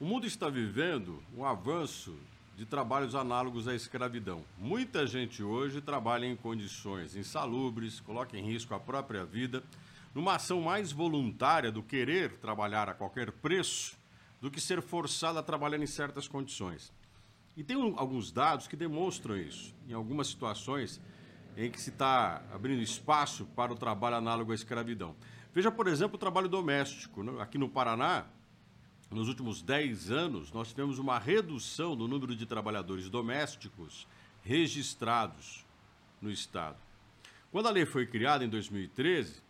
O mundo está vivendo um avanço de trabalhos análogos à escravidão. Muita gente hoje trabalha em condições insalubres, coloca em risco a própria vida, numa ação mais voluntária do querer trabalhar a qualquer preço do que ser forçado a trabalhar em certas condições. E tem alguns dados que demonstram isso. Em algumas situações em que se está abrindo espaço para o trabalho análogo à escravidão. Veja, por exemplo, o trabalho doméstico. Né? Aqui no Paraná, nos últimos 10 anos, nós tivemos uma redução do número de trabalhadores domésticos registrados no Estado. Quando a lei foi criada em 2013,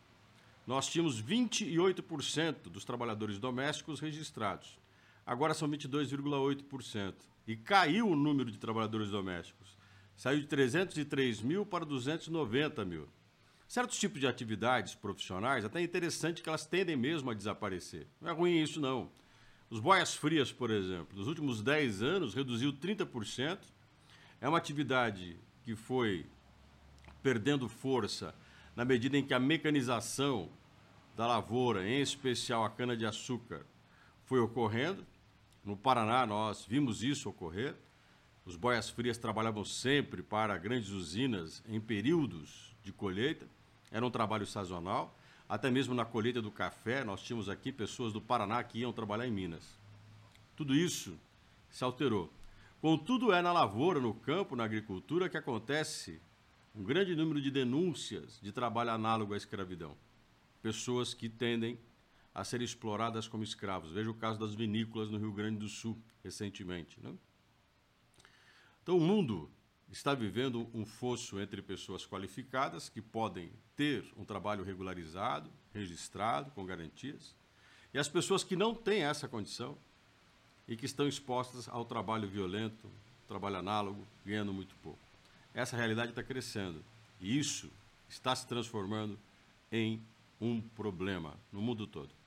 nós tínhamos 28% dos trabalhadores domésticos registrados. Agora são 22,8%. E caiu o número de trabalhadores domésticos. Saiu de 303 mil para 290 mil. Certos tipos de atividades profissionais, até é interessante que elas tendem mesmo a desaparecer. Não é ruim isso, não. Os boias frias, por exemplo, nos últimos 10 anos reduziu 30%. É uma atividade que foi perdendo força na medida em que a mecanização da lavoura, em especial a cana-de-açúcar, foi ocorrendo. No Paraná, nós vimos isso ocorrer. Os boias frias trabalhavam sempre para grandes usinas em períodos de colheita. Era um trabalho sazonal. Até mesmo na colheita do café, nós tínhamos aqui pessoas do Paraná que iam trabalhar em Minas. Tudo isso se alterou. Contudo, é na lavoura, no campo, na agricultura que acontece um grande número de denúncias de trabalho análogo à escravidão. Pessoas que tendem a ser exploradas como escravos. Veja o caso das vinícolas no Rio Grande do Sul, recentemente. Né? Então, o mundo está vivendo um fosso entre pessoas qualificadas que podem ter um trabalho regularizado, registrado, com garantias, e as pessoas que não têm essa condição e que estão expostas ao trabalho violento, trabalho análogo, ganhando muito pouco. Essa realidade está crescendo e isso está se transformando em um problema no mundo todo.